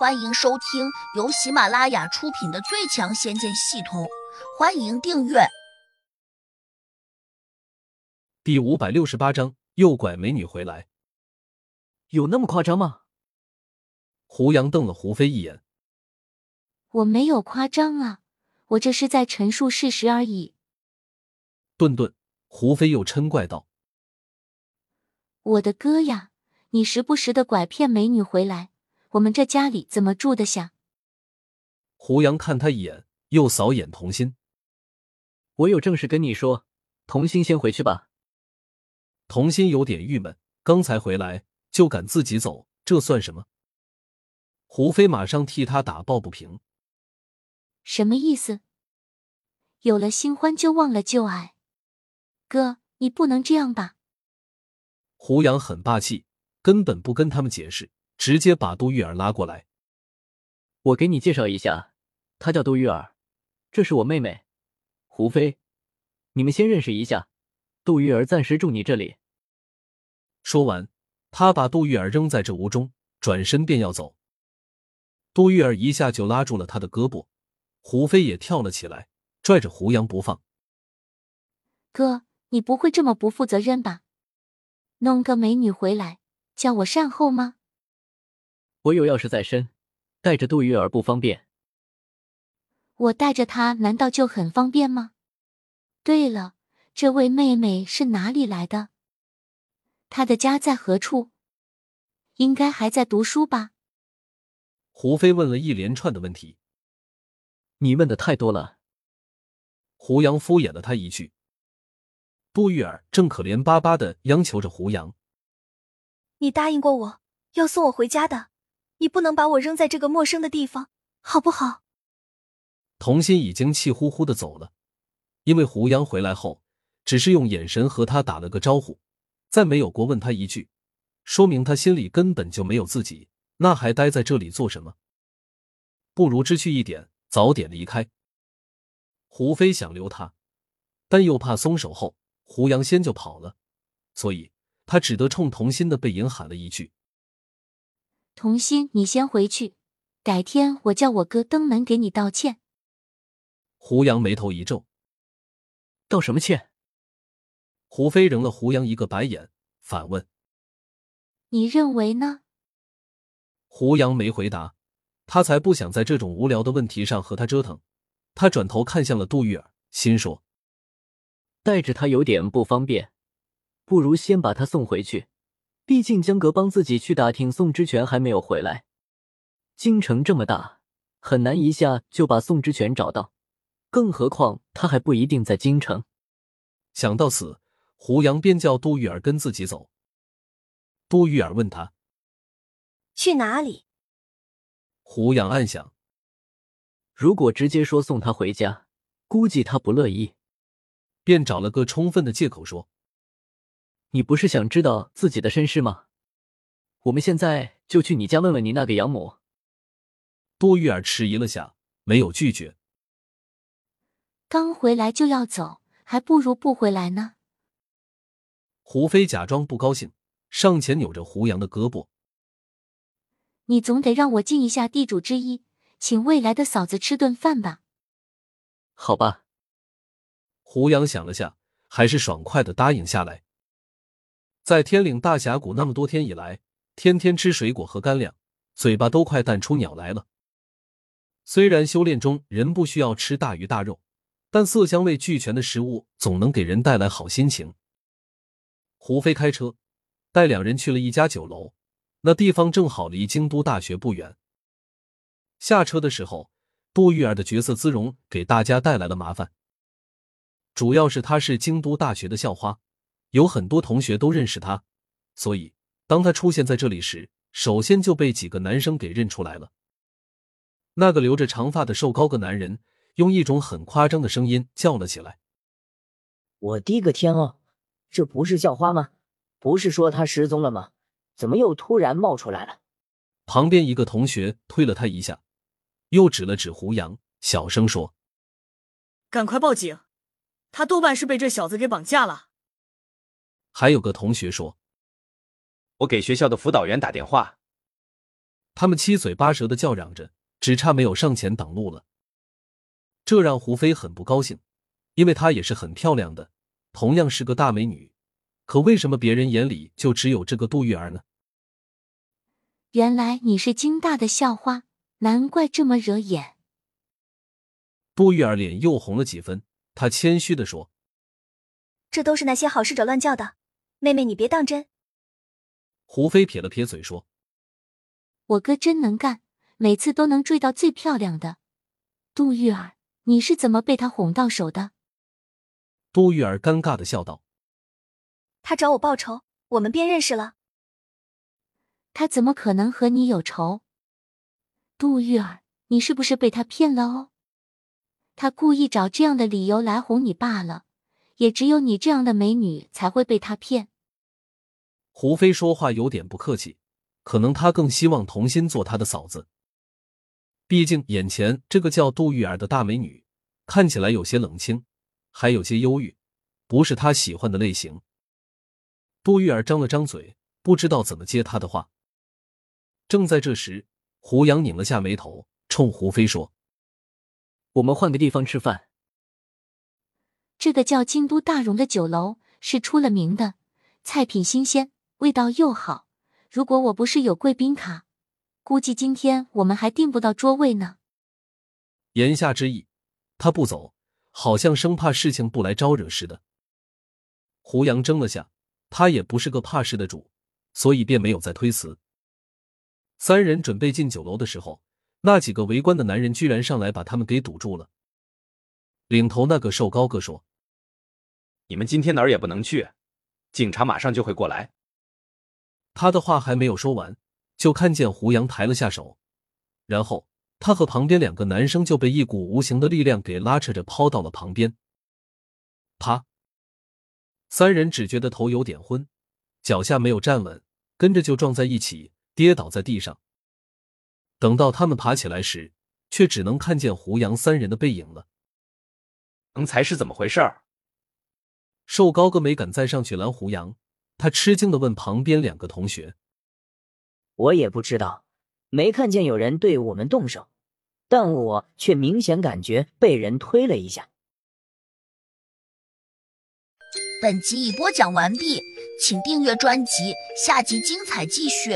欢迎收听由喜马拉雅出品的《最强仙剑系统》，欢迎订阅。第五百六十八章，诱拐美女回来，有那么夸张吗？胡杨瞪了胡飞一眼，我没有夸张啊，我这是在陈述事实而已。顿顿，胡飞又嗔怪道：“我的哥呀，你时不时的拐骗美女回来。”我们这家里怎么住得下？胡杨看他一眼，又扫眼童心。我有正事跟你说，童心先回去吧。童心有点郁闷，刚才回来就敢自己走，这算什么？胡飞马上替他打抱不平。什么意思？有了新欢就忘了旧爱？哥，你不能这样吧？胡杨很霸气，根本不跟他们解释。直接把杜玉儿拉过来，我给你介绍一下，她叫杜玉儿，这是我妹妹胡飞，你们先认识一下。杜玉儿暂时住你这里。说完，他把杜玉儿扔在这屋中，转身便要走。杜玉儿一下就拉住了他的胳膊，胡飞也跳了起来，拽着胡杨不放。哥，你不会这么不负责任吧？弄个美女回来，叫我善后吗？我有要事在身，带着杜玉儿不方便。我带着她难道就很方便吗？对了，这位妹妹是哪里来的？她的家在何处？应该还在读书吧？胡飞问了一连串的问题。你问的太多了。胡杨敷衍了他一句。杜玉儿正可怜巴巴的央求着胡杨：“你答应过我要送我回家的。”你不能把我扔在这个陌生的地方，好不好？童心已经气呼呼的走了，因为胡杨回来后，只是用眼神和他打了个招呼，再没有过问他一句，说明他心里根本就没有自己，那还待在这里做什么？不如知趣一点，早点离开。胡飞想留他，但又怕松手后胡杨先就跑了，所以他只得冲童心的背影喊了一句。童心，你先回去，改天我叫我哥登门给你道歉。胡杨眉头一皱，道什么歉？胡飞扔了胡杨一个白眼，反问：“你认为呢？”胡杨没回答，他才不想在这种无聊的问题上和他折腾。他转头看向了杜玉儿，心说：“带着他有点不方便，不如先把他送回去。”毕竟江格帮自己去打听宋之权还没有回来，京城这么大，很难一下就把宋之权找到，更何况他还不一定在京城。想到此，胡杨便叫杜玉儿跟自己走。杜玉儿问他去哪里，胡杨暗想，如果直接说送他回家，估计他不乐意，便找了个充分的借口说。你不是想知道自己的身世吗？我们现在就去你家问问你那个养母。杜玉儿迟疑了下，没有拒绝。刚回来就要走，还不如不回来呢。胡飞假装不高兴，上前扭着胡杨的胳膊：“你总得让我尽一下地主之谊，请未来的嫂子吃顿饭吧。”好吧。胡杨想了下，还是爽快的答应下来。在天岭大峡谷那么多天以来，天天吃水果和干粮，嘴巴都快淡出鸟来了。虽然修炼中人不需要吃大鱼大肉，但色香味俱全的食物总能给人带来好心情。胡飞开车带两人去了一家酒楼，那地方正好离京都大学不远。下车的时候，杜玉儿的角色姿容给大家带来了麻烦，主要是她是京都大学的校花。有很多同学都认识他，所以当他出现在这里时，首先就被几个男生给认出来了。那个留着长发的瘦高个男人用一种很夸张的声音叫了起来：“我滴个天哦，这不是校花吗？不是说她失踪了吗？怎么又突然冒出来了？”旁边一个同学推了他一下，又指了指胡杨，小声说：“赶快报警，他多半是被这小子给绑架了。”还有个同学说：“我给学校的辅导员打电话。”他们七嘴八舌的叫嚷着，只差没有上前挡路了。这让胡飞很不高兴，因为她也是很漂亮的，同样是个大美女，可为什么别人眼里就只有这个杜玉儿呢？原来你是京大的校花，难怪这么惹眼。杜玉儿脸又红了几分，她谦虚的说：“这都是那些好事者乱叫的，妹妹你别当真。”胡飞撇了撇嘴说：“我哥真能干，每次都能追到最漂亮的。杜玉儿，你是怎么被他哄到手的？”杜玉儿尴尬的笑道：“他找我报仇，我们便认识了。”他怎么可能和你有仇？杜玉儿，你是不是被他骗了哦？他故意找这样的理由来哄你罢了，也只有你这样的美女才会被他骗。胡飞说话有点不客气，可能他更希望童心做他的嫂子。毕竟眼前这个叫杜玉儿的大美女，看起来有些冷清，还有些忧郁，不是他喜欢的类型。杜玉儿张了张嘴，不知道怎么接他的话。正在这时，胡杨拧了下眉头，冲胡飞说：“我们换个地方吃饭。这个叫京都大荣的酒楼是出了名的，菜品新鲜，味道又好。如果我不是有贵宾卡，估计今天我们还订不到桌位呢。”言下之意，他不走，好像生怕事情不来招惹似的。胡杨怔了下，他也不是个怕事的主，所以便没有再推辞。三人准备进酒楼的时候，那几个围观的男人居然上来把他们给堵住了。领头那个瘦高个说：“你们今天哪儿也不能去，警察马上就会过来。”他的话还没有说完，就看见胡杨抬了下手，然后他和旁边两个男生就被一股无形的力量给拉扯着抛到了旁边。啪！三人只觉得头有点昏，脚下没有站稳，跟着就撞在一起。跌倒在地上。等到他们爬起来时，却只能看见胡杨三人的背影了。刚才是怎么回事？瘦高个没敢再上去拦胡杨，他吃惊的问旁边两个同学：“我也不知道，没看见有人对我们动手，但我却明显感觉被人推了一下。”本集已播讲完毕。请订阅专辑，下集精彩继续。